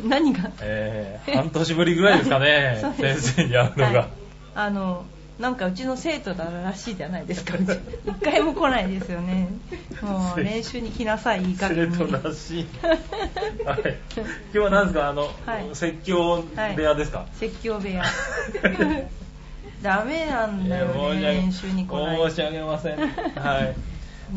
何が？えー、半年ぶりぐらいですかね 先す。生に会うのが。はい。あのなんかうちの生徒だらしいじゃないですか。一回も来ないですよね。もう練習に来なさいいい加減に生徒らしい。はい。今日は何ですか？あの、はい。説教部屋ですか、説教部屋。ダメなんいだよね練習に来ない申し訳ません。はい。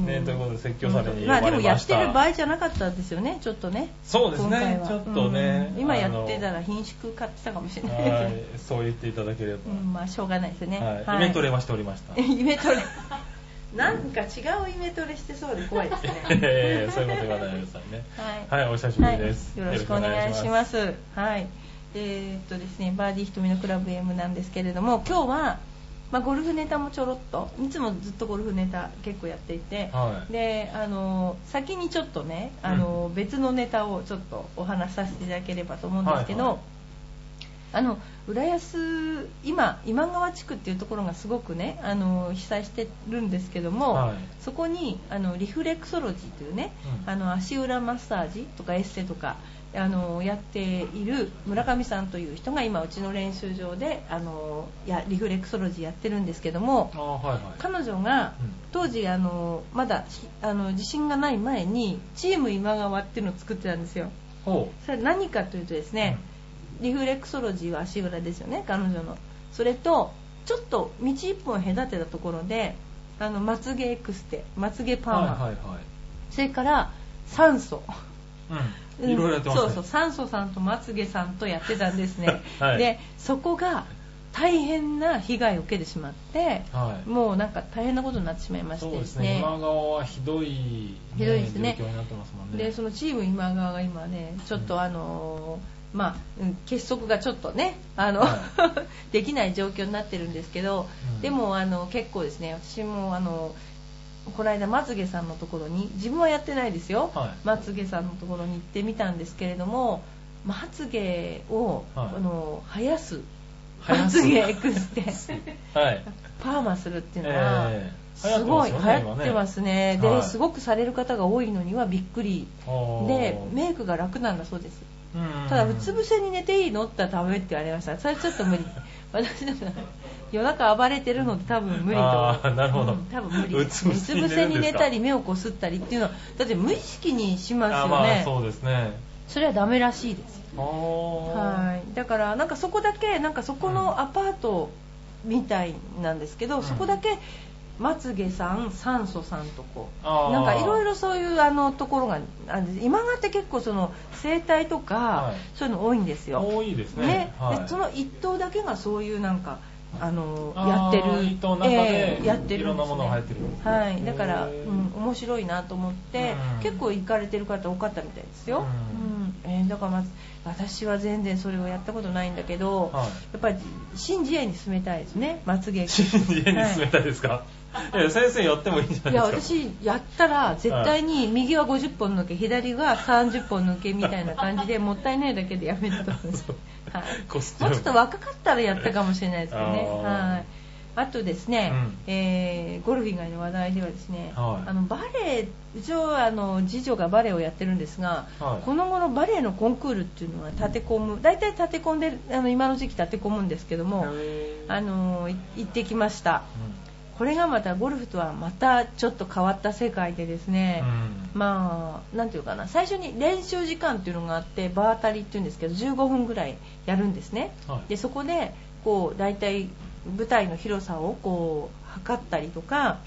ね、うんということで説教されに呼まあで。もやってる場合じゃなかったですよねちょっとねそうですねちょっとねうん今やってたら品種買ってたかもしれないそう言っていただければ。うん、まあしょうがないですね、はい。イメトレはしておりました。夢トレ なんか違うイメトレしてそうで怖いですねえーそういうこと言わないでくださいね。はい、はいお久しぶりですはいよろしくお願いします。はい。えーっとですね、バーディー瞳のクラブ M なんですけれども、今日は、まあ、ゴルフネタもちょろっと、いつもずっとゴルフネタ結構やっていて、はい。で、あの、先にちょっとね、あの、別のネタをちょっとお話しさせていただければと思うんですけど、はいはい。あの浦安今今川地区っていうところがすごくねあの被災してるんですけども、はい。そこにあのリフレクソロジーというね、うん。あの足裏マッサージとかエッセとかあのやっている村上さんという人が今うちの練習場であのやリフレクソロジーやってるんですけどもあはいはい。彼女がうん当時あのまだしあの地震がない前にチーム今川っていうのを作ってたんですよ。ほそれは何かというとですね、リフレクソロジーは足裏ですよね彼女のそれとちょっと道一本隔てたところであのまつげエクステまつげう。パーマ、はいはいはい。それから酸素うん。いろいろやってますね。そうそう酸素さんとまつげさんとやってたんですね、はい。でそこが大変な被害を受けてしまって、はい。もうなんか大変なことになってしまいまして。でねそうですすね。今川はひどい、ひどいですね。状況になってますもんね。でそのチーム今川が今ねちょっとあのーまあうん結束がちょっとねあの、は できない状況になってるんですけど、うん。でもあの結構ですね私もあのこの間まつげさんのところに自分はやってないですよ、はい。まつげさんのところに行ってみたんですけれどもまつげを、はい。あの生やす。ます。つげエクステ。はい。パーマするっていうのは、ええ。すごい流流行ってますよねね。今ね。はい。ですごくされる方が多いのにはびっくり。でメイクが楽なんだそうです。うんただうつ伏せに寝ていいの？って言ったらダメって言われました。それちょっと無理。私だから夜中暴れてるので多分無理とあーなるほど。うん多分無理。うつ伏せに寝るんですか？うつ伏せに寝たり目をこすったりっていうのはだって無意識にしますあまあよねそうですね。それはダメらしいです。おー。はい。だからなんかそこだけなんかそこのアパートみたいなんですけど、うん。そこだけまつげさん酸素さんとこ。あー。なんかいろいろそういうあのところがあ今川って結構その整体とか、はい。そういうの多いんですよ。多いですね。はいでその一棟だけがそういうなんかあのやってる。一棟の中でええやってるんです、ね、いろんなものが入ってるんですねはい。だから、うへー。ん、面白いなと思って、うん。結構行かれてる方多かったみたいですよ、ううん。えーだからまず私は全然それをやったことないんだけど、はい。やっぱり新自衛に進めたいですね。まつげ新家に住めたいですか、い、や先生やってもいいんじゃいやないですか。私やったら絶対に右は50本抜け左は30本抜けみたいな感じでもったいないだけでやめると思 う。はい。コスチューム。もうちょっと若かったらやったかもしれないですけどね。はい。あとですね、うん。えーゴルフ以外の話題ではですね、はい。あのバレエうちはあの次女がバレエをやってるんですが、はい。この頃バレエのコンクールっていうのは立て込む大体立て込んでるあの今の時期立て込むんですけども、あのい行ってきました。うこれがまたゴルフとはまたちょっと変わった世界でですね、ん。まあなんていうかな最初に練習時間っていうのがあって場当たりっていうんですけど15分ぐらいやるんですね、はい。でそこでこう大体舞台の広さをこう測ったりとか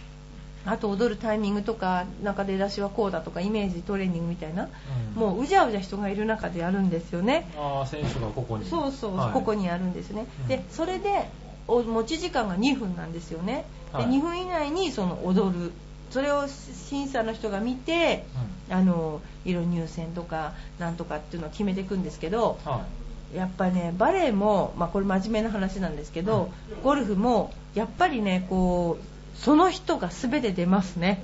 あと踊るタイミングとかなんか出だしはこうだとかイメージトレーニングみたいな、うん。もううじゃうじゃ人がいる中でやるんですよね。ああ選手がここに。そうそう、はい。ここにあるんですね、うん。でそれでお持ち時間が2分なんですよね、はい。で2分以内にその踊る。それを審査の人が見てあの色入選とかなんとかっていうのを決めていくんですけどはやっぱりねバレエも、まあ、これ真面目な話なんですけど、ゴルフもやっぱりねこうその人が全て出ますね、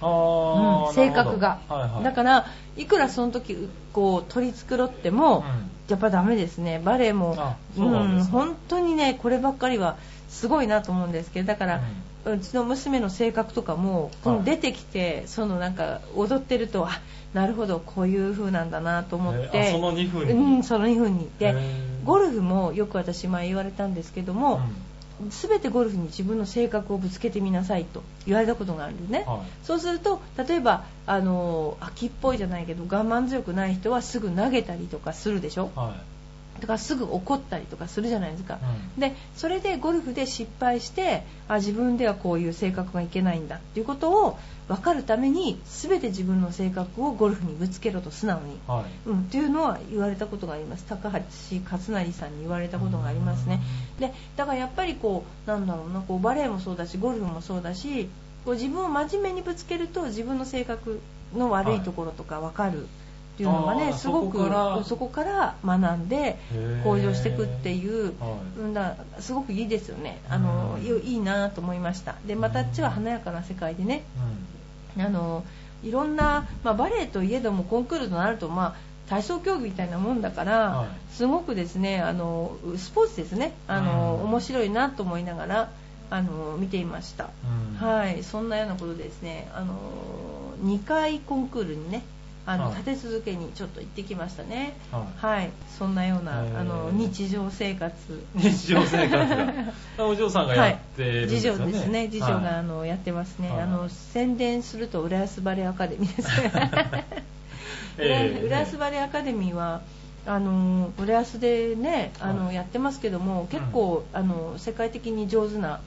うん性格が、はいはい。だからいくらその時こう取り繕っても、うんやっぱダメですね。バレエもうなん本当にねこればっかりはすごいなと思うんですけどだから、うちの娘の性格とかも、出てきてそのなんか踊ってるとあなるほどこういう風なんだなと思って、その2分に？うんその2分に。でゴルフもよく私前言われたんですけども、全てゴルフに自分の性格をぶつけてみなさいと言われたことがあるんでね、はい。そうすると例えばあの秋っぽいじゃないけど我慢強くない人はすぐ投げたりとかするでしょ。はだからすぐ怒ったりとかするじゃないですか、うん。でそれでゴルフで失敗してあ自分ではこういう性格がいけないんだっていうことを分かるために全て自分の性格をゴルフにぶつけろと素直に、い。はい。うん、っていうのは言われたことがあります。高橋克成さんに言われたことがあります。ねでだからやっぱりこうなんだろうなこうバレエもそうだしゴルフもそうだしこう自分を真面目にぶつけると自分の性格の悪いところとか分かるっていうのがね、すごくそこから。学んで向上していくっていう、はい。すごくいいですよね。あの、うん。いいいなと思いました。でまたあっちは華やかな世界でねあのいろんな、まあ、バレエといえどもコンクールとなると、まあ、体操競技みたいなもんだから、はい。すごくですねあのスポーツですね。あの、うん。面白いなと思いながらあの見ていました、うん。はい。そんなようなことでですねあの2回コンクールにねあの、はい。立て続けにちょっと行ってきましたね。はい。はい。そんなようなあの日常生活。日常生活が。お嬢さんがやってるんですよね。次女ですね。次女が、はい。あのやってますね、はい。あの宣伝すると浦安バレエアカデミーです ええ浦安バレエアカデミーはあの浦安でねあの、はい。やってますけども結構、あの世界的に上手な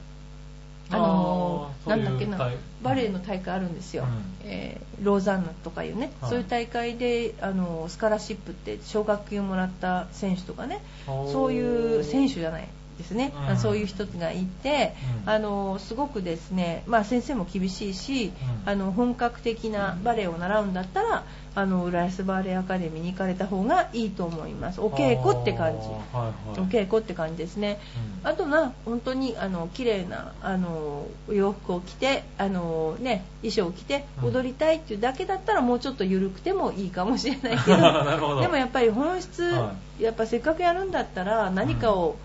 あのなんだっけなバレエの大会あるんですよ、うん。えーローザンナとかいうね、はい。そういう大会であのスカラシップって奨学金をもらった選手とかね。そういう選手じゃないですね、うん。そういう人がいて、うん。あのすごくですね、まあ、先生も厳しいし、うん。あの本格的なバレエを習うんだったらあの浦安バレエアカデミーに行かれた方がいいと思います。お稽古って感じ、はいはい。お稽古って感じですね、うん。あとな本当にあの綺麗なあのお洋服を着てあの、ね、衣装を着てうん。踊りたいっていうだけだったらもうちょっと緩くてもいいかもしれないけど。でもやっぱり本質、はやっぱせっかくやるんだったら何かを、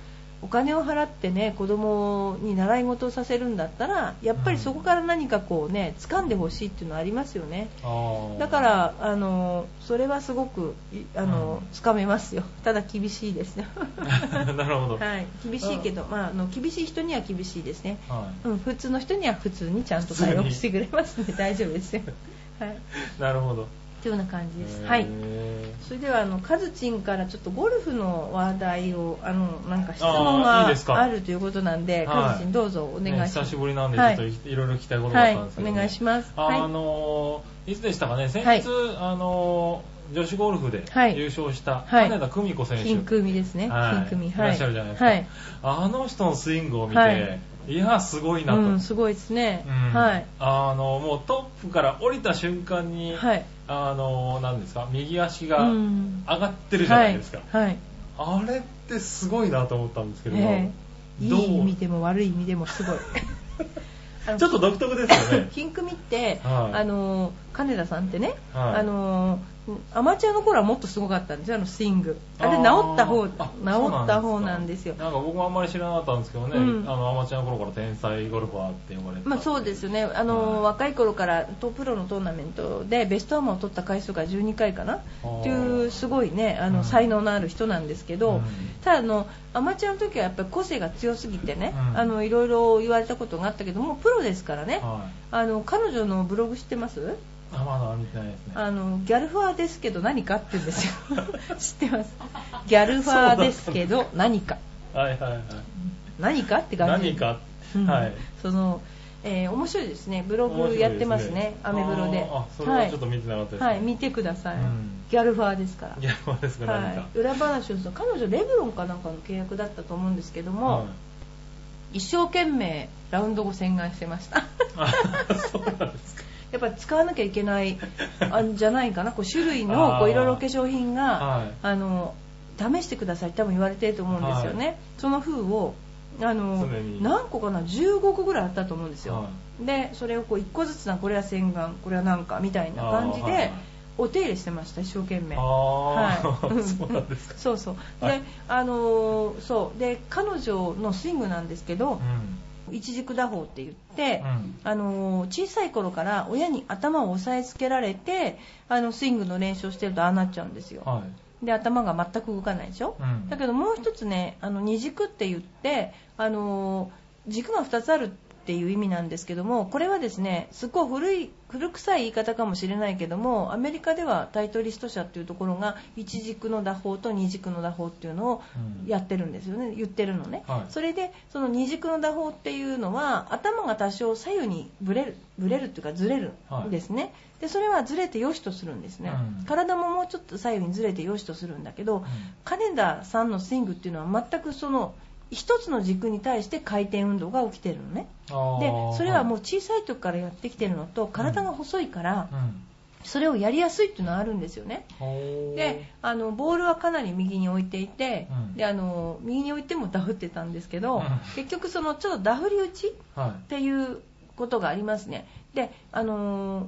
お金を払ってね子供に習い事をさせるんだったらやっぱりそこから何かこうね掴んでほしいっていうのはありますよね。あー。だからあのそれはすごくいあの、うん。つかめますよ。ただ厳しいですよ。なるほど。はい。厳しいけど、まあ、あの厳しい人には厳しいですね、はい。うん、普通の人には普通にちゃんと対応してくれますので大丈夫ですよ。はい。なるほど。というような感じです。はい。それではあのカズチンからちょっとゴルフの話題をあのなんか質問があるということなんではい。カズチンどうぞお願いしねます、久しぶりなんで、ちょはいっといいろいろ聞きたいことがはいあったんですけど、お願いします。あはい。のーいつでしたかね、先日、はい。あのー女子ゴルフではい。優勝したはい。金田久美子選手、金組ですね、はい。金組。い。らっしゃるじゃないですか、はい、あの人のスイングを見て、はい。い、や、すごいなと。うん、すごいですね、うん。はい。あのもうトップから降りた瞬間に、はいあのなんですか？右足が上うん。がってるじゃないですか、はい、はい。あれってすごいなと思ったんですけれど、ええ。いどう？い意味でも悪い意味でもすごい。ちょっと独特ですよね。金組って、はい。あの金田さんってね、はい。あのアマチュアの頃はもっとすごかったんですよあのスイング。あれ治った方治った方なんですよ。なんか。僕もあんまり知らなかったんですけどね、うん。あのアマチュアの頃から天才ゴルファーって呼ばれてたまあそうですよね。あの、はい。若い頃からトプロのトーナメントでベストアマを取った回数が12回かな？っていうすごいねあの、うん。才能のある人なんですけど、うん。ただあのアマチュアの時はやっぱり個性が強すぎてね、うん。あのいろいろ言われたことがあったけどもプロですからね、はい、あの彼女のブログ知ってます？あまだ見てないですね。あのギャルファーですけど何かって言うんですよ。知ってます？ギャルファーですけど何か。はいはいはい。何かって感じ。何か、うん。はい。その、えー面白いですね。ブログやってますね。アメブロで。あそれはちょっと見てなかったですね、はい、見てください、うん。ギャルファーですから。ギャルファーですか、何か？はい、裏話をすると彼女レブロンかなんかの契約だったと思うんですけども、はい。一生懸命ラウンド後洗顔してました。あそうなんですか。やっぱり使わなきゃいけない あんじゃないかな。こう種類あのー。こういろいろ化粧品が、はい。あの試してください。って多分言われてると思うんですよね、その風をあの何個かな？15個ぐらいあったと思うんですよ、はでそれをこう1個ずつなこれは洗顔これはなんかみたいな感じで、お手入れしてました一生懸命。はい。そうなんですか。そうそう。で、はい。あのーそう。で彼女のスイングなんですけどうん。一軸打法って言って、うん。あのー小さい頃から親に頭を押さえつけられてあのスイングの練習をしてるとああなっちゃうんですよ。はい。で頭が全く動かないでしょ、うん。だけどもう一つねあの二軸って言ってあのー軸が2つあるっていう意味なんですけどもこれはですねすっごい古い古臭い言い方かもしれないけどもアメリカではタイトリスト社っていうところが一軸の打法と二軸の打法っていうのをうん。やってるんですよね言ってるのね、はい。それでその二軸の打法っていうのは頭が多少左右にブレるブレるっていうかずれるんですね、でそれはずれて良しとするんですね、うん。体ももうちょっと左右にずれて良しとするんだけど、金田さんのスイングっていうのは全くその一つの軸に対して回転運動が起きてるのね。でそれはもう小さい時からやってきてるのと体が細いからうん、うんそれをやりやすいっていうのはあるんですよね。であのボールはかなり右に置いていて、うん。であの右に置いてもダフってたんですけど、うん。結局そのちょっとダフり打ちっはていうことがありますね。であのー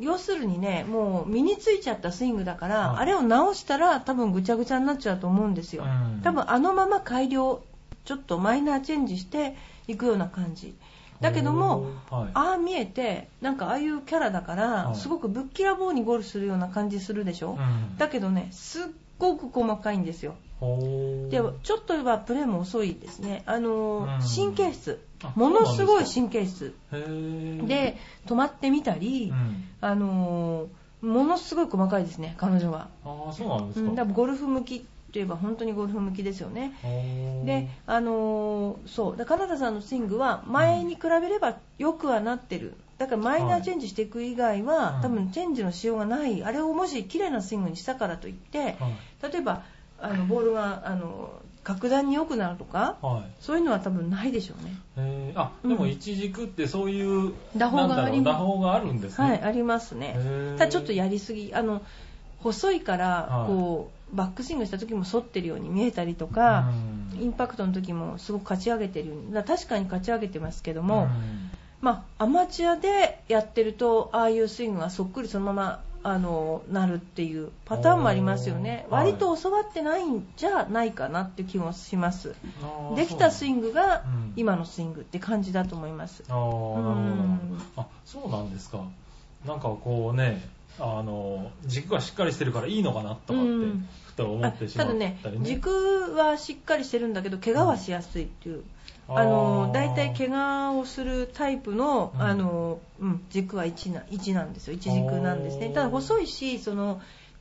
要するにねもう身についちゃったスイングだから、はい。あれを直したら多分ぐちゃぐちゃになっちゃうと思うんですよ、うん。多分あのまま改良ちょっとマイナーチェンジしていくような感じ。い。だけども、はい、ああ見えてなんかああいうキャラだから、はいすごくぶっきらぼうにゴルフするような感じするでしょ、うん。だけどねすっごく細かいんですよ。でちょっとはプレーも遅いですね。あのーうん。神経質。あものすごい神経質。で止まってみたり、うん、あのーものすごい細かいですね彼女は、ああそうなんですか、うん、ゴルフ向きといえば本当にゴルフ向きですよね。であのーそう。でカナダさんのスイングは前に比べれば良くはなってる。だからマイナーチェンジしていく以外は、はい。多分チェンジのしようがない。あれをもし綺麗なスイングにしたからといってはい。例えばあのボールがあの格段に良くなるとかはい。そういうのは多分ないでしょうね。へー。あうん。でも一軸ってそういう打法があ打法があるんですね。はいありますね。ただちょっとやりすぎ。あの細いからはい。こうバックスイングした時も反ってるように見えたりとか、うん。インパクトの時もすごく勝ち上げてる。ようにだ確かに勝ち上げてますけども、うん。まあ、アマチュアでやってるとああいうスイングがそっくりそのままあのなるっていうパターンもありますよね。割と教わってないんじゃないかなって気もします。できたスイングがうん今のスイングって感じだと思います。うん。あそうなんですか。なんかこうねあの軸がしっかりしてるからいいのかなとかってうん。ふと思あってしたまっただね。りね軸はしっかりしてるんだけど怪我はしやすいっていう、あの大体怪我をするタイプの,、うん。あのうん、軸は 1, な1なんですよ。1軸なんですね。おー。ただ細いしその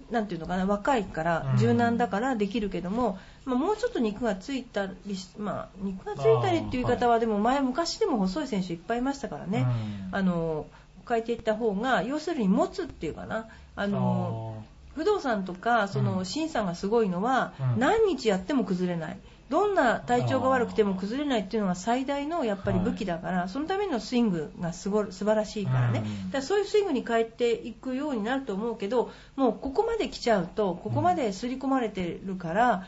なんていうのかな若いからうん。柔軟だからできるけども、まあ、もうちょっと肉がついたりし、まあ、肉がついたりっていう言い方はでも前昔でも細い選手いっぱいいましたからね、うん。あの変えていった方が要するに持つっていうかな。あの不動産とかそうのん。審査がすごいのは、うん。何日やっても崩れない。どんな体調が悪くても崩れないっていうのが最大のやっぱり武器だから、そのためのスイングがすご素晴らしいからね、うん。だからそういうスイングに変えていくようになると思うけどもうここまで来ちゃうとここまで刷り込まれてるから、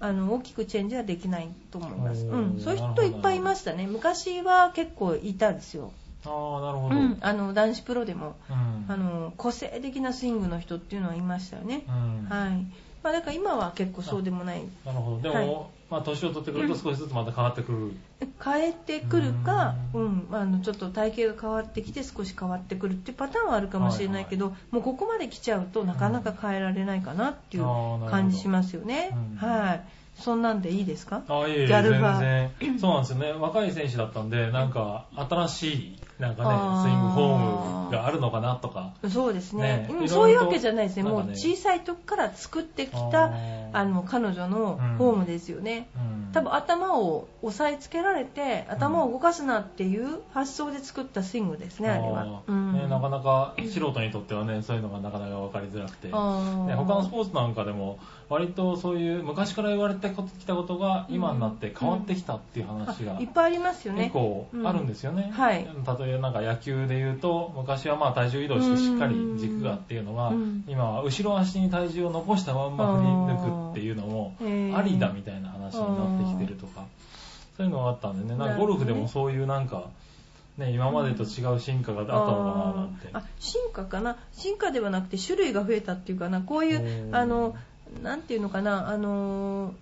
あの大きくチェンジはできないと思います、うん、そういう人いっぱいいましたね。昔は結構いたんですよ、ああなるほど、うん、あの男子プロでもうん。あの個性的なスイングの人っていうのはいましたよね、うん。はい。まあ、だから今は結構そうでもない。なるほど。でも、はい。まあ、年を取ってくると少しずつまた変わってくる、変えてくるか、ううん。あのちょっと体型が変わってきて少し変わってくるっていうパターンはあるかもしれないけど、もうここまで来ちゃうとなかなか変えられないかなっていう感じしますよね、うん。はい。そんなんでいいですか？あいえいえギャル全バ然。そうなんですよね。若い選手だったんでなんか新しいなんかねスイングフォームがあるのかなとか。そうですね。ね。そういうわけじゃないですね。もう小さい時から作ってきあたーあの彼女のフォームですよね、うん。多分頭を押さえつけられて頭を動かすなっていう発想で作ったスイングですね、あれは、ねなかなか素人にとってはねそういうのがなかなか分かりづらくて、ね、他のスポーツなんかでも割とそういう昔から言われてきたことが今になって変わってきたっていう話があいっぱいありますよね。結構あるんですよね、うん。はい。例えばなんか野球で言うと昔はまあ体重移動してしっかり軸がっていうのが、うん。今は後ろ足に体重を残したまんま振り抜くっていうのもありだみたいな話になってきてるとかそういうのがあったんでね。なんかゴルフでもそういうなんか、ね、今までと違う進化があったのかななんて。あーあ進化かな？進化ではなくて種類が増えたっていうかな。こういおうーあのなんていうのかなあの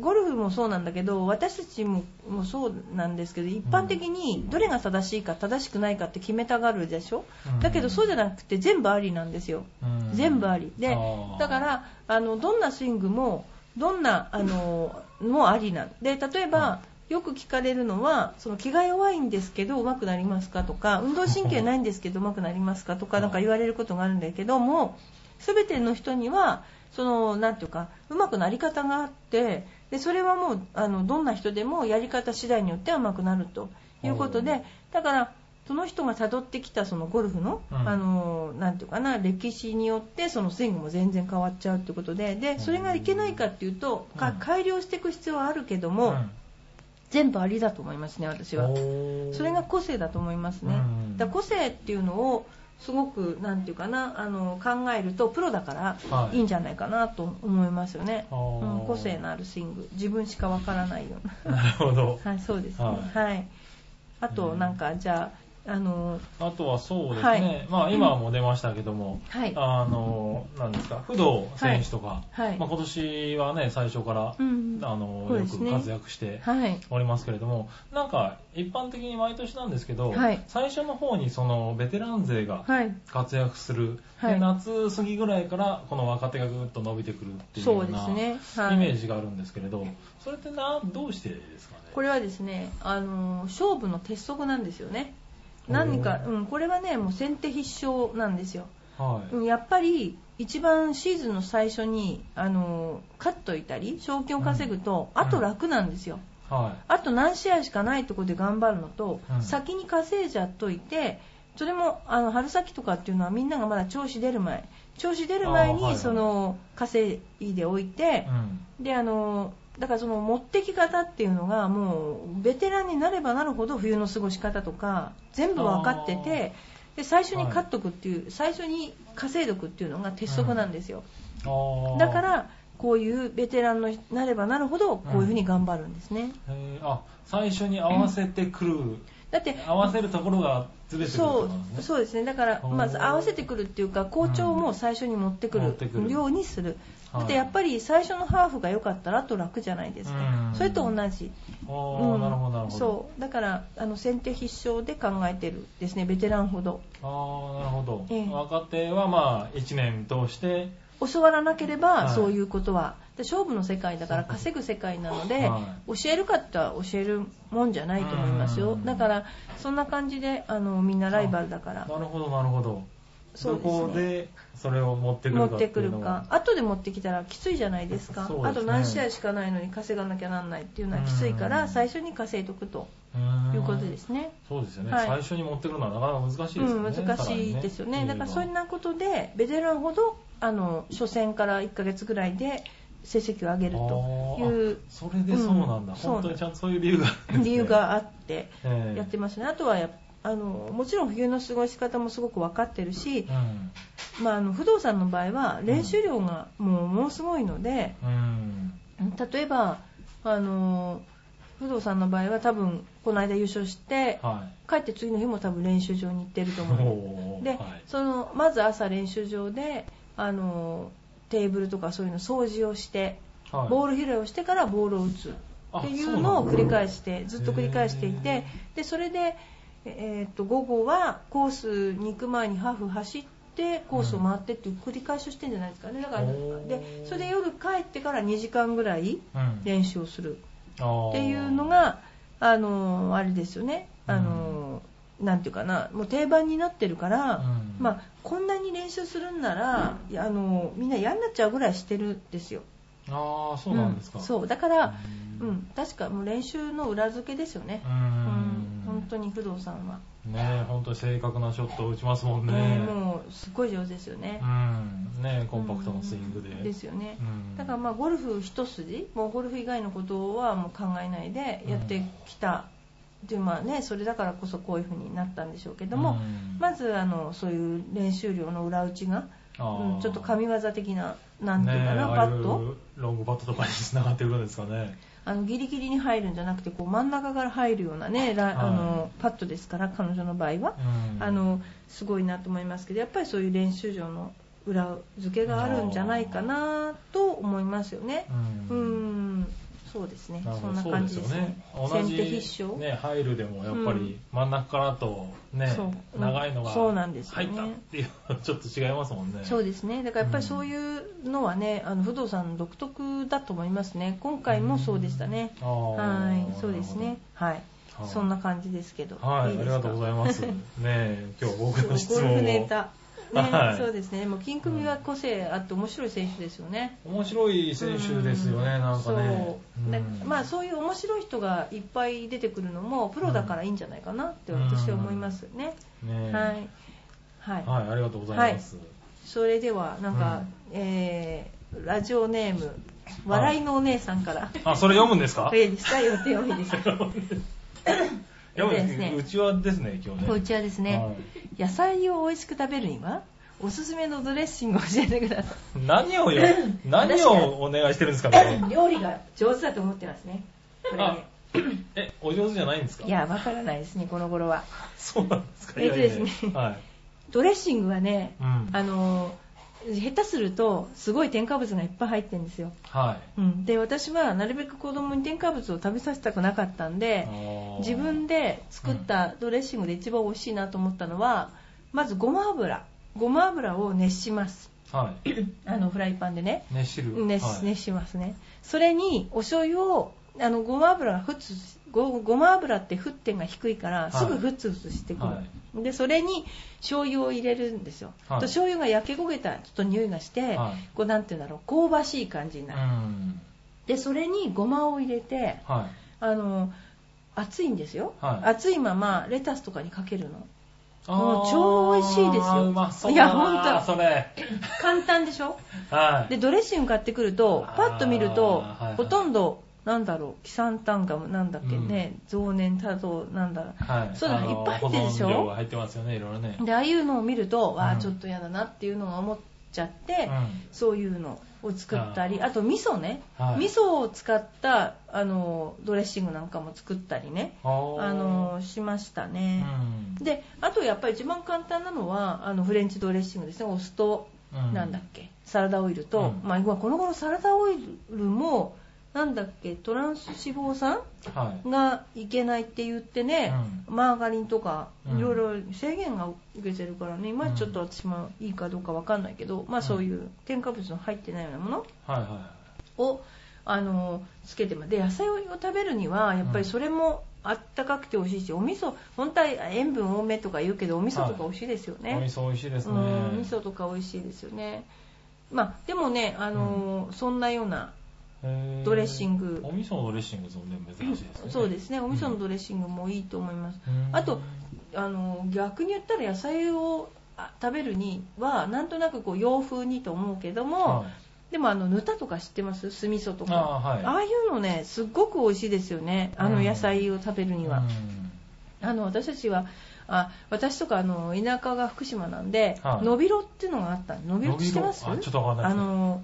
ゴルフもそうなんだけど私たちももそうなんですけど一般的にどれが正しいか正しくないかって決めたがるでしょ、うん。だけどそうじゃなくて全部ありなんですよ、うん。全部あり。でだからあのどんなスイングもどんなあのもありなん。で例えば、よく聞かれるのはその気が弱いんですけど上手くなりますかとか運動神経ないんですけど上手くなりますかとかなんか言われることがあるんだけども全ての人にはそのなんていうか上手くなり方があってでそれはもうあのどんな人でもやり方次第によっては上手くなると。いうことでだからその人が辿ってきたそのゴルフの、うん。あのなんていうかな歴史によってそのスイングも全然変わっちゃうってことででそれがいけないかっていうと、かうん。改良していく必要はあるけども、うん。全部ありだと思いますね私は。それが個性だと思いますね、うん。だ個性っていうのをすごくなんていうかなあの考えるとプロだからはい。いいんじゃないかなと思いますよね、あー。うん、個性のあるスイング。自分しかわからないような。なるほど。はいそうですね。ははい。い、あとなんかじゃああのあとはそうですね、はい。まあ今も出ましたけども、はい。あの、なんですか、不動選手とか、はい。まあ今年はね、最初から、うん。あの、よく活躍してはい。おりますけれども、なんか一般的に毎年なんですけど、はい。最初の方にそのベテラン勢がはい。活躍する、はい。で夏過ぎぐらいからこの若手がぐっと伸びてくるっていうようなですね。はい。イメージがあるんですけれど、それってなどうしてですかね？これはですねあの勝負の鉄則なんですよね何か、うん、これはねもう先手必勝なんですよ。はい、うんやっぱり一番シーズンの最初にあの勝っといたり賞金を稼ぐと、うん。あと楽なんですよ、はあと何試合しかないところで頑張るのと、うん。先に稼いじゃっといてそれもあの春先とかっていうのはみんながまだ調子出る前。調子出る前にその稼いでおいてであのだからその持ってき方っていうのがもうベテランになればなるほど冬の過ごし方とか全部分かっててで最初に勝っとくっていう、最初に稼いどくっていうのが鉄則なんですよ、あー。だからこういうベテランになればなるほどこういうふうに頑張るんですね、へー。あ最初に合わせてくる、だって合わせるところがずれてくるってそうそうですね。だからまず合わせてくるっていうか好調も最初に持ってくるようにする、はいだってやっぱり最初のハーフが良かったらあと楽じゃないですか、うん。それと同じ。なるほどなるほど。そう。だからあの先手必勝で考えてるですね。ベテランほど。ああなるほど、ええ。若手はまあ1年通して。教わらなければ、はい。そういうことは。で勝負の世界だから稼ぐ世界なので、は教えるかって言ったら教えるもんじゃないと思いますよ。うん。だからそんな感じであのみんなライバルだから。なるほどなるほどどこでそれを持ってくるか持ってくるか。後で持ってきたらきついじゃないですか。ね。あと何試合しかないのに稼がなきゃなんないっていうのはきついからうん。最初に稼いとくということですね。そうですよね、はい。最初に持ってくるのはなかなか難しいですよね、うん、難しいですよね。だからそんなことでベテランほどあの初戦から1ヶ月ぐらいで成績を上げるという。あそれでそうなんだ、うん本当にちゃんとそういう理由がね。理由があってええやってますね、あとはやあのもちろん冬の過ごし方もすごく分かってるし、うん。まあ、あの不動産の場合は練習量がもうものすごいので、うん。例えばあの不動産の場合は多分この間優勝してはい。帰って次の日も多分練習場に行ってると思う。で、はい。そのまず朝練習場であのテーブルとかそういうの掃除をして、はい。ボール拾いをしてからボールを打つっていうのを繰り返してずっと繰り返していてでそれで、えーっと午後はコースに行く前にハーフ走ってコースを回ってっていう繰り返しをしてるんじゃないですかね。だからでそれで夜帰ってから2時間ぐらいうん。練習をする。っていうのがあのあれですよね。あの、なんていうかな。もう定番になってるから、うん。まあ、こんなに練習するんならあのみんな嫌になっちゃうぐらいしてるんですよ。ああ、そうなんですか。うん。そう。だから、ううんん、確かもう練習の裏付けですよねう。うんん。本当に工藤さんは、ね本当に正確なショットを打ちますもんね。ねもうすごい上手ですよねう。ん。ねコンパクトなスイングで。うんですよね。うんだからまあゴルフ一筋、もうゴルフ以外のことはもう考えないでやってきた。でまあね、それだからこそこういう風になったんでしょうけども、うんまずあのそういう練習量の裏打ちが、うんちょっと神業的ななんていうかな、ねパットロングパットとかに繋がってくるんですかね。あのギリギリに入るんじゃなくてこう真ん中から入るようなね、ラあのパットですから彼女の場合は、うん。あのすごいなと思いますけどやっぱりそういう練習場の裏付けがあるんじゃないかなと思いますよね。ううんんそうですね。そんな感じですね。先手必勝、ね、入るでもやっぱり真ん中からとね、そう。長いのが入ったっていうのはちょっと違いますもんね。そうですね。だからやっぱりそういうのはね、あの不動産独特だと思いますね。今回もそうでしたね。あーはい。そうですね。はい、はい。そんな感じですけど。はい、いですか？ありがとうございます。ねえ今日僕の質ゴル問を。フネタ。ね、はいそうですね。もう金組は個性あって面白い選手ですよね。面白い選手ですよね、うんなんかね。そう、まあそういう面白い人がいっぱい出てくるのもプロだからいいんじゃないかなって私は思いますよね。ねえはい。はい。はい、ありがとうございます。それではなんか、えーラジオネーム笑いのお姉さんから。あ、それ読むんですか？いいですか読んで読みです か。読むんですねうちはですね、今日ね。こちらですね、はい野菜を美味しく食べるにはおすすめのドレッシングを教えてください。何をよ、何をお願いしてるんですかね。料理が上手だと思ってますね。これあね。え、お上手じゃないんですか？いや、わからないですね、この頃は。そうなんですか？えっとですねはい。ドレッシングはね、うんあの、下手すると、すごい添加物がいっぱい入ってるんですよ。はい。うん。で、私はなるべく子供に添加物を食べさせたくなかったんで、自分で作ったドレッシングで一番美味しいなと思ったのは、まずごま油。ごま油を熱します。はい。あの、フライパンでね。熱しる。熱,、はい熱しますねそれにお醤油をあのごま油がふつごごま油って沸点が低いからい。すぐふつふつしてくる、はでそれに醤油を入れるんですよ、はい。と醤油が焼け焦げたちょっと匂いがして、はい。こうなんていうんだろう香ばしい感じになうる、ん。でそれにごまを入れてはい。あの熱いんですよ、はい。熱いままレタスとかにかけるの。もう超美味しいですよ。うまそういやだな。ほんとそれ。簡単でしょ？はい。でドレッシング買ってくるとパッと見ると、ほとんどなんだろうキサンタンガムなんだっけね、増年多動なんだはい。そうだねいっぱい入ってるでしょ？入ってますよね、いろいろね。でああいうのを見ると、わあうんちょっと嫌だなっていうのが思っちゃって、うん。そういうのを作ったりあと味噌ね、はい。味噌を使ったあのドレッシングなんかも作ったりねあのしましたね、うん。であとやっぱり一番簡単なのはあのフレンチドレッシングですね。お酢と、うん。なんだっけサラダオイルと、うん。まあ、今この頃サラダオイルもなんだっけトランス脂肪酸？はい。がいけないって言ってね、マーガリンとかうん。いろいろ制限が受けてるからね今ちょっと私もいいかどうかわかんないけど、まあそういう添加物の入ってないようなもの？はいはをあのつけてまで野菜を食べるにはやっぱりそれもあったかくて美味しいしお味噌本当は塩分多めとか言うけどお味噌とか美味しいですよい。ね、お味噌美味しいですね。うん味噌とか美味しいですよね。まあでもねあの、そんなようなドレッシング。お味噌のドレッシングもね、珍しいですね。そうですね。お味噌のドレッシングもいいと思います、うん。あとあの逆に言ったら野菜をあ食べるにはなんとなくこう洋風にと思うけども、はい。でもあのぬたとか知ってます？酢味噌とか。あーはい。ああいうのねすっごく美味しいですよね。あのうん。野菜を食べるには、うん。あの私たちはあ私とかあの田舎が福島なんで、はい。のびろっていうのがあったの。びろって知ってます？あちょっとわかんないですね。あの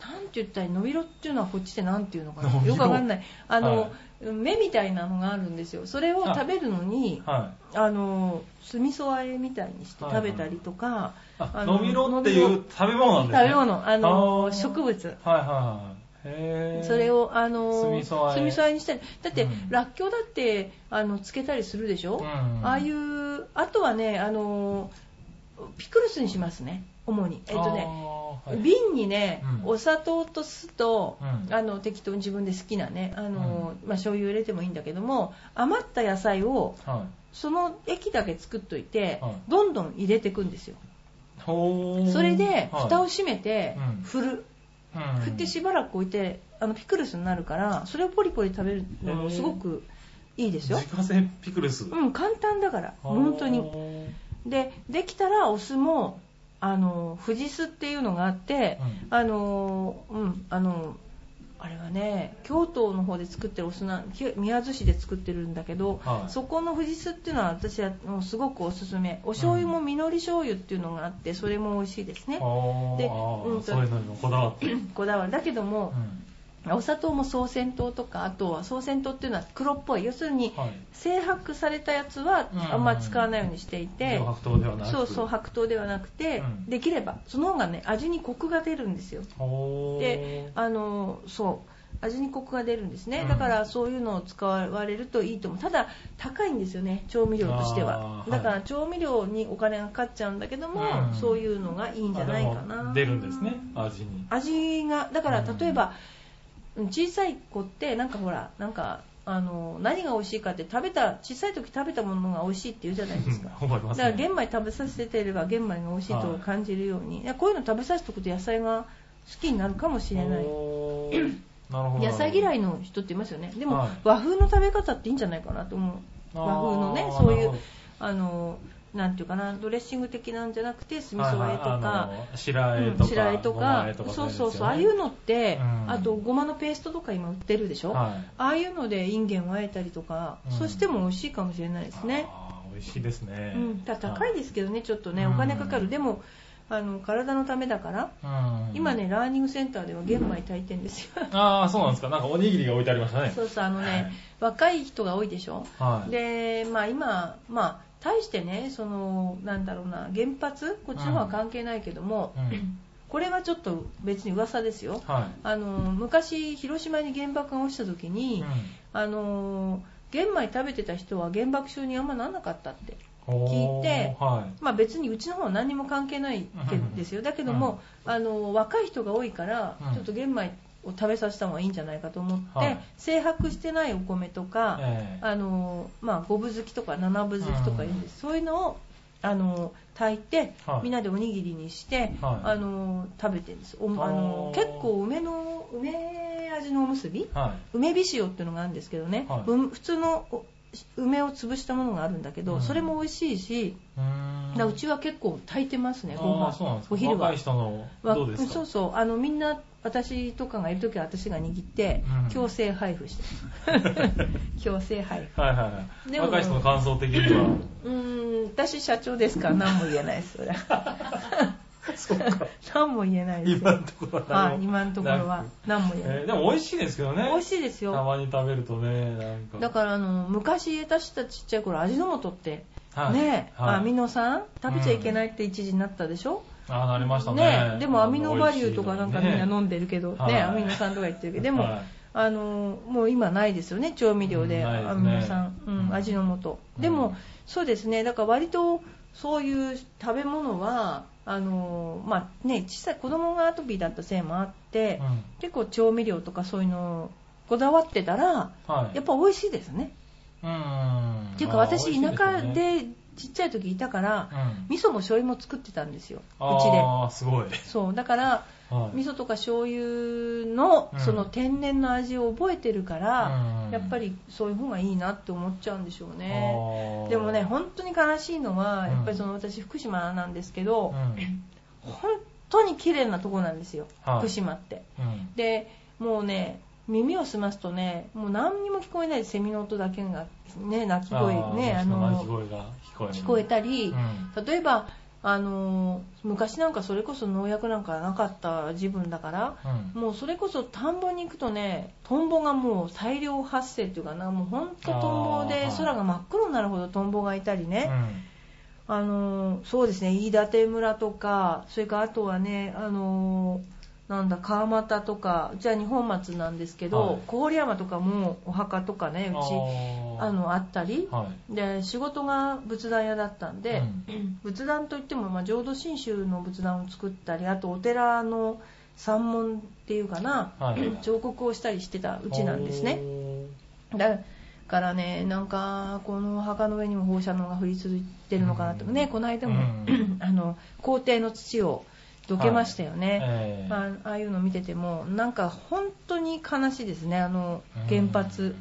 なんて言ったらいいの？びろっていうのはこっちでなんていうのかな？よくわかんない。あの、はい。目みたいなのがあるんですよ。それを食べるのにはあの酢味噌和えみたいにして食べたりとか、い。あ、あののびろっていう食べ物なんですね。食べ物。あの植物。はいはいはい。それをあの酢味噌和え。酢味噌和えにしたり。だって、うん。らっきょうだってあのつけたりするでしょ、うん。ああいうあとはねあのピクルスにしますね主に。えっ、とねはい。瓶にね、うん。お砂糖と酢と、うん。あの適当に自分で好きなねあの、まあ、醤油入れてもいいんだけども余った野菜をはい。その液だけ作っといて、はい。どんどん入れていくんですよ。それではい。蓋を閉めてうん。振る、うん。振ってしばらく置いてあのピクルスになるからそれをポリポリ食べるのもすごくいいですよ。自家製ピクルス。うん簡単だから。本当に。でできたらお酢もあの富士酢っていうのがあって、うん。あのうんあのあれはね京都の方で作ってるお酢なき宮津市で作ってるんだけど、はい。そこの富士酢っていうのは私はもうすごくおすすめ。お醤油もみのり醤油っていうのがあってそれも美味しいですね。あーでうんとそういうのにもこだわって。こだわる。だけどもう、んお砂糖も総銭糖とかあとは総銭糖っていうのは黒っぽい。要するにはい。精白されたやつはうん。あんま使わないようにしていて、上白糖ではなく。そうそう白糖ではなくて、うん。できればその方がね味にコクが出るんですよ。であのそう味にコクが出るんですね、うん。だからそういうのを使われるといいと思う。ただ高いんですよね調味料としては。だから調味料にお金がかかっちゃうんだけども、うん。そういうのがいいんじゃないかな。出るんですね、味に。味がだからうん。例えば、うん小さい子ってなんかほらなんかあの何が美味しいかって食べた小さい時食べたものが美味しいって言うじゃないですか。すね。だから玄米食べさせてれば玄米が美味しいと感じるように、いやこういうの食べさせておくと野菜が好きになるかもしれないおーなるほど。野菜嫌いの人っていますよね。でも、はい。和風の食べ方っていいんじゃないかなと思う。和風のねそういうあのなんていうかなドレッシング的なんじゃなくて酢味噌和えとか、白あえ白あえとかそうそうそうああいうのって、うん。あとごまのペーストとか今売ってるでしょ、はい。ああいうのでインゲンをあえたりとか、うん。そうしても美味しいかもしれないですね、美味しいですね。うん、ただ高いですけどねちょっとねうん。お金かかる、でもあの体のためだから、うん。今ねラーニングセンターでは玄米炊いてんですよ。ああ、そうなんですか。なんかおにぎりが置いてありましたね。そうそうあのね、はい。若い人が多いでしょ、はい。でまあ今まあ対してねそのなんだろうな原発？こっちの方は関係ないけども、うん。これはちょっと別に噂ですよ。はあの昔広島に原爆が落ちた時い。に、うん。あの玄米食べてた人は原爆症にあんまなんなかったって聞いてはまあ別にうちの方は何にも関係ないけですよ。だけども、あの若い人が多いからうん。ちょっと玄米を食べさせた方がいいんじゃないかと思って、はい。精白してないお米とい。か、ええ。あのまあ、五分好きとか七分好きとか言うんです、そういうのをあの炊いて、はい。みんなでおにぎりにして、はい。あの食べてるんです。おああのー。結構梅の梅味のおむすび？は梅びしおっていうのがあるんですけどね、普通のお梅を潰したものがあるんだけど、うん。それも美味しいしい。ううちは結構炊いてますねご飯。お昼は。若い人の、わどうですか？そうそう。あのみんな私とかがいる時は私が握ってうん。強制配布して。ま す強制配布。はいはいはい。でも若い人の感想的には？うーん私社長ですから何も言えないですそれ。そっか。何も言えないです。今のところは。何もはい今のところは何も言えない、えーでも美味しいですけどね。美味しいですたよまに食べるとね、なんか。だからあの昔私たちちっちゃい頃味の素って、はい。ね、はい。アミノ酸？食べちゃいけないって一時になったでしょ、ああ、なりましたね。でもアミノバリューとかなんかみんな飲んでるけど、はい。ね、アミノ酸とか言ってるけどでも、はい。あのもう今ないですよね調味料でアミノ酸、うんうん。味の素。うん。でも、そうですねだから割とそういう食べ物はあのまあね小さい子供がアトピーだったせいもあって、うん。結構調味料とかそういうのこだわってたらはい。やっぱ美味しいですね、うーん。っていうか私田舎、でちっちゃい時いたからうん。味噌も醤油も作ってたんですよ。うちで。ああ、すごい。そう。だからはい。味噌とか醤油のうん。その天然の味を覚えてるから、うん。やっぱりそういう方がいいなって思っちゃうんでしょうね。でもね本当に悲しいのはうん。やっぱりその私福島なんですけど、うん。本当に綺麗なとこなんですよ、はい。福島って。うん。でもうね耳を澄ますとねもう何にも聞こえないでセミの音だけがね鳴き声ねあの聞こえたり、うん。例えばあの昔なんかそれこそ農薬なんかなかった自分だからうん。もうそれこそ田んぼに行くとねトンボがもう大量発生っていうかなもうほんとトンボで空が真っ黒になるほどトンボがいたりね、うん。あのそうですね飯舘村とかそれからあとはねあのなんだ川俣とかじゃあ二本松なんですけど、はい。郡山とかもお墓とかねうちあのあったり、はい。で仕事が仏壇屋だったんで、うん。仏壇といっても、まあ、浄土真宗の仏壇を作ったりあとお寺の山門っていうかな、はい。彫刻をしたりしてたうちなんですね。だからねなんかこのお墓の上にも放射能が降り続いてるのかなとかね、うん。この間も、うん。あの皇帝の土をどけましたよね、ええ。あああいうの見ててもなんか本当に悲しいですねあの原発、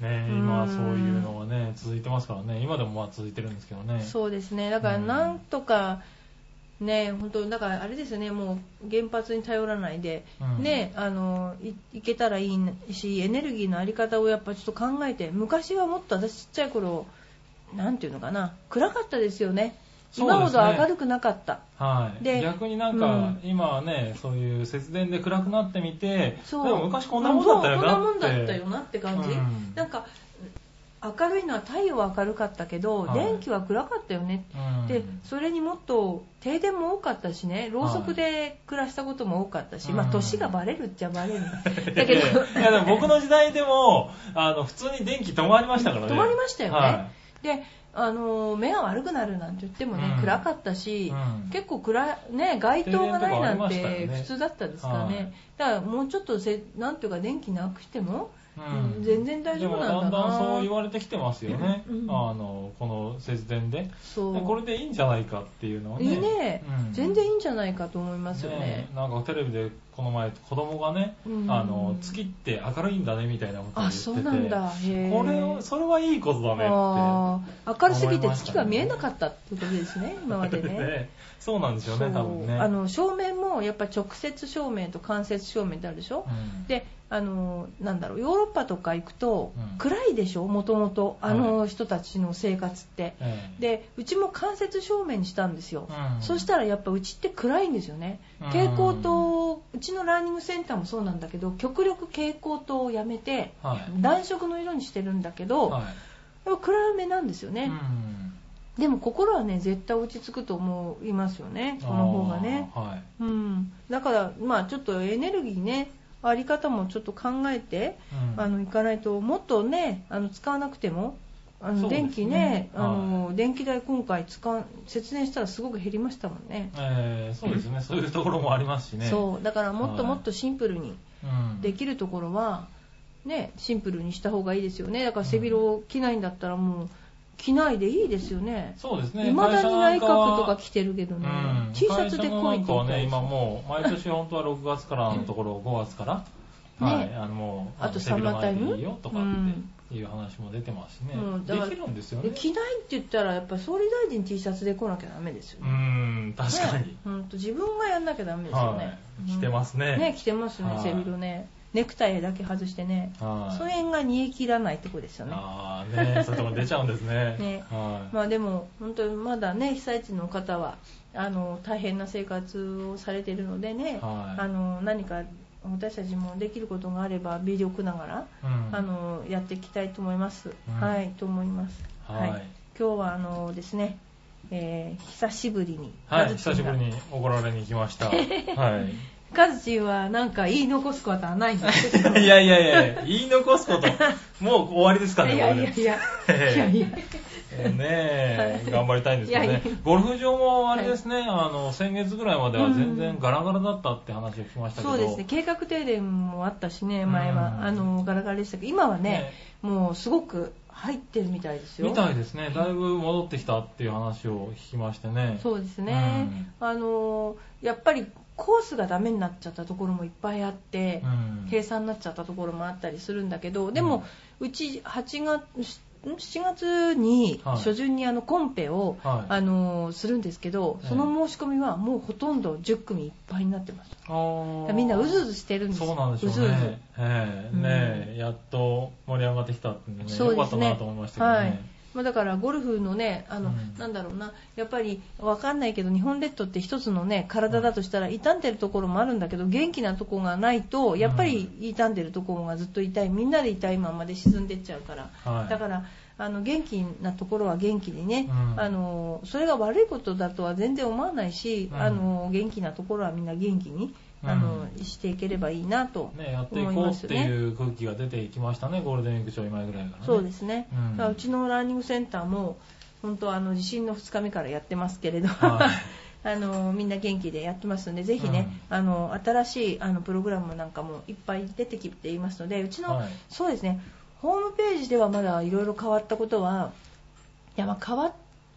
ねうん。今そういうのはね続いてますからね。今でもまあ続いてるんですけどね。そうですね。だからうん。なんとかね本当だからあれですよねもう原発に頼らないで、うん。ねあのいいけたらいいしエネルギーのあり方をやっぱちょっと考えて昔はもっと私ちっちゃい頃なんていうのかな暗かったですよね今ほど明るくなかった。はい、で逆になんか、うん。今はねそういう節電で暗くなってみてそう。でも昔こんなもんだったよなこんなもんだったよなって感じ、うん。なんか明るいのは太陽は明るかったけど、はい。電気は暗かったよねうん。でそれにもっと停電も多かったしね。ろうそくで暮らしたことも多かったし、まあうん。年がバレるっちゃバレる。だ だけど。いやでも僕の時代でもあの普通に電気止まりましたからね。止まりましたよね、はであの目が悪くなるなんて言ってもね、うん。暗かったし、うん。結構暗いね街灯がないなんて普通だったですからね、はい。だからもうちょっとせなんていうか電気なくしても、うん。全然大丈夫なんだな。でもだんだんそう言われてきてますよね、うん。あのこの節電で。そう。でこれでいいんじゃないかっていうのはね。いいね、うん。全然いいんじゃないかと思いますよね。ねなんかテレビでこの前子供がね、うん。あの月って明るいんだねみたいなことを言あってて。そうなんだ。これをそれはいいことだねって明るすぎて月が見えなかったってことですね今までね。ね。そうなんですよね多分ね。あの照明もやっぱ直接照明と間接照明ってあるでしょ、うん。であのなんだろうヨーロッパとか行くと、うん。暗いでしょ？もともとあの人たちの生活って、ええ。でうちも間接照明にしたんですよ、うん。そしたらやっぱうちって暗いんですよね。うん。蛍光灯うちのラーニングセンターもそうなんだけど極力蛍光灯をやめてはい。暖色の色にしてるんだけど、はい。暗めなんですよね、うん。でも心はね絶対落ち着くと思いますよね。この方がね。うん。だからまあちょっとエネルギーねあり方もちょっと考えて、うん。あのいかないともっとねあの使わなくてもあの電気ねあの、は電気代今回使う節電したらすごく減りましたもんね。えーそうですね。そういうところもありますしね。そう。だからもっとはい。もっとシンプルにうん。できるところはねシンプルにした方がいいですよね。だから背広を着ないんだったらもう着ないでいいですよね。そうですね。未だに内閣とか会着てるけどね、社なん。T シャツでうん来いって言っね今もう毎年本当は6月からのところ5月から。はい。あのもうあとのサマータイム？いでいいよとかうんっていう話も出てますしね。うん。できるんですよね。で着ないって言ったらやっぱり総理大臣 T シャツで来なきゃダメですようね。ん確かに。ね。ほんと自分がやんなきゃダメですよね。はい。着てますね。ね着てますね。はい。背広ね。ネクタイだけ外してね。はいその辺が煮え切らないとこですよね。ああねそういうとこ出ちゃうんですね ねはいまあでも本当にまだね被災地の方はあの大変な生活をされているのでね、はいあの何か私たちもできることがあれば微力ながら、うんあのやっていきたいと思います。うんはいと思います。はい今日はあのですね、えー久しぶりにはい、久しぶりに怒られに来ました。はカズチンはなんか言い残すことはないんですい。いやいやいや、言い残すこと、もう終わりですかね、いやいやいや。いやいや。えーねえ、頑張りたいんですけどいやいね。ゴルフ場もあれですね、あの、先月ぐらいまでは全然ガラガラだったって話を聞きましたけど。そうですね。計画停電もあったしね前は、うん。あのガラガラでしたけど今はねね。もうすごく入ってるみたいですよ。みたいですね。だいぶ戻ってきたっていう話を聞きましてね。そうですね、あのやっぱりコースがダメになっちゃったところもいっぱいあって、うん。閉鎖になっちゃったところもあったりするんだけどでも、うち8月ん？7月にはい。初旬にあのコンペを、はい。あのするんですけどええ。その申し込みはもうほとんど10組いっぱいになってます。みんなうずうずしてるんですよ。そうなんでしょううずうず。ね。ええ。ねえ。やっと盛り上がってきたってねよかったなと思いましたけどね。はいまあ、だからゴルフのねあの、うん。なんだろうなやっぱりわかんないけど日本列島って一つのね体だとしたら傷んでるところもあるんだけど元気なとこがないとやっぱり傷んでるところがずっと痛い。みんなで痛いままで沈んでっちゃうから、はい。だからあの元気なところは元気にね、うん。あのそれが悪いことだとは全然思わないし、うん。あの元気なところはみんな元気に、あのしていければいいなとね、やってい思いこうって。いう空気が出てきましたね、ゴールデンウィークちょい前ぐらいからね。そうですね、うん。うちのランニングセンターも本当あの地震の2日目からやってますけれど、はい。あのみんな元気でやってますのでぜひね、あの新しいあのプログラムなんかもいっぱい出てきていますのでうちの、はい。そうですねホームページではまだいろいろ変わったことはいやまあ変わっ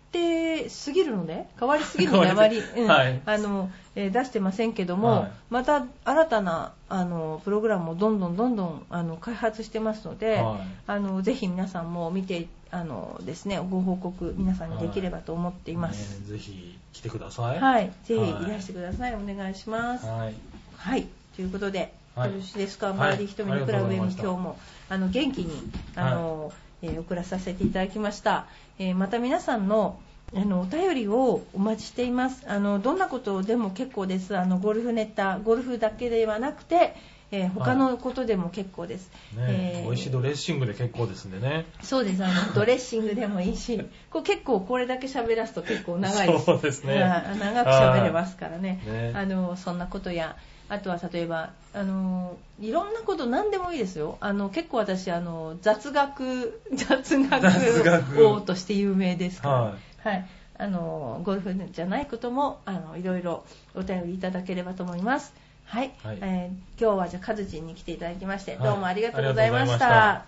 ってすぎるので変わりすぎるのであまり、うん。はい。あのえー出してませんけども、はい。また新たなあのプログラムをどんどんどんどんあの開発してますので、はい。あのぜひ皆さんも見てあのですねご報告皆さんにできればと思っています。ねぜひ来てください。はい、ぜひはい。いらしてください。お願いします。はい。はい、ということで、はい。よろしいですか、はい。周り瞳のクラブ M 今日もあの元気にあの、えー送らさせていただきました。えーまた皆さんのあのお便りをお待ちしています。あのどんなことでも結構です。あのゴルフネタ、ゴルフだけではなくて、えー他のことでも結構です。ねえー美味しいドレッシングで結構ですんでね。そうです。あの ドレッシングでもいいし、こう結構これだけ喋らすと結構長いです。そうですねはい長く喋れますからね。ねあのそんなことや、あとは例えばあのいろんなこと何でもいいですよ。あの結構私あの雑学 雑学王として有名ですから。ははい。あのゴルフじゃないこともあのいろいろお便りいただければと思います。はい。はいえー今日はじゃあカズチンに来ていただきまして、はいどうもありがとうございました。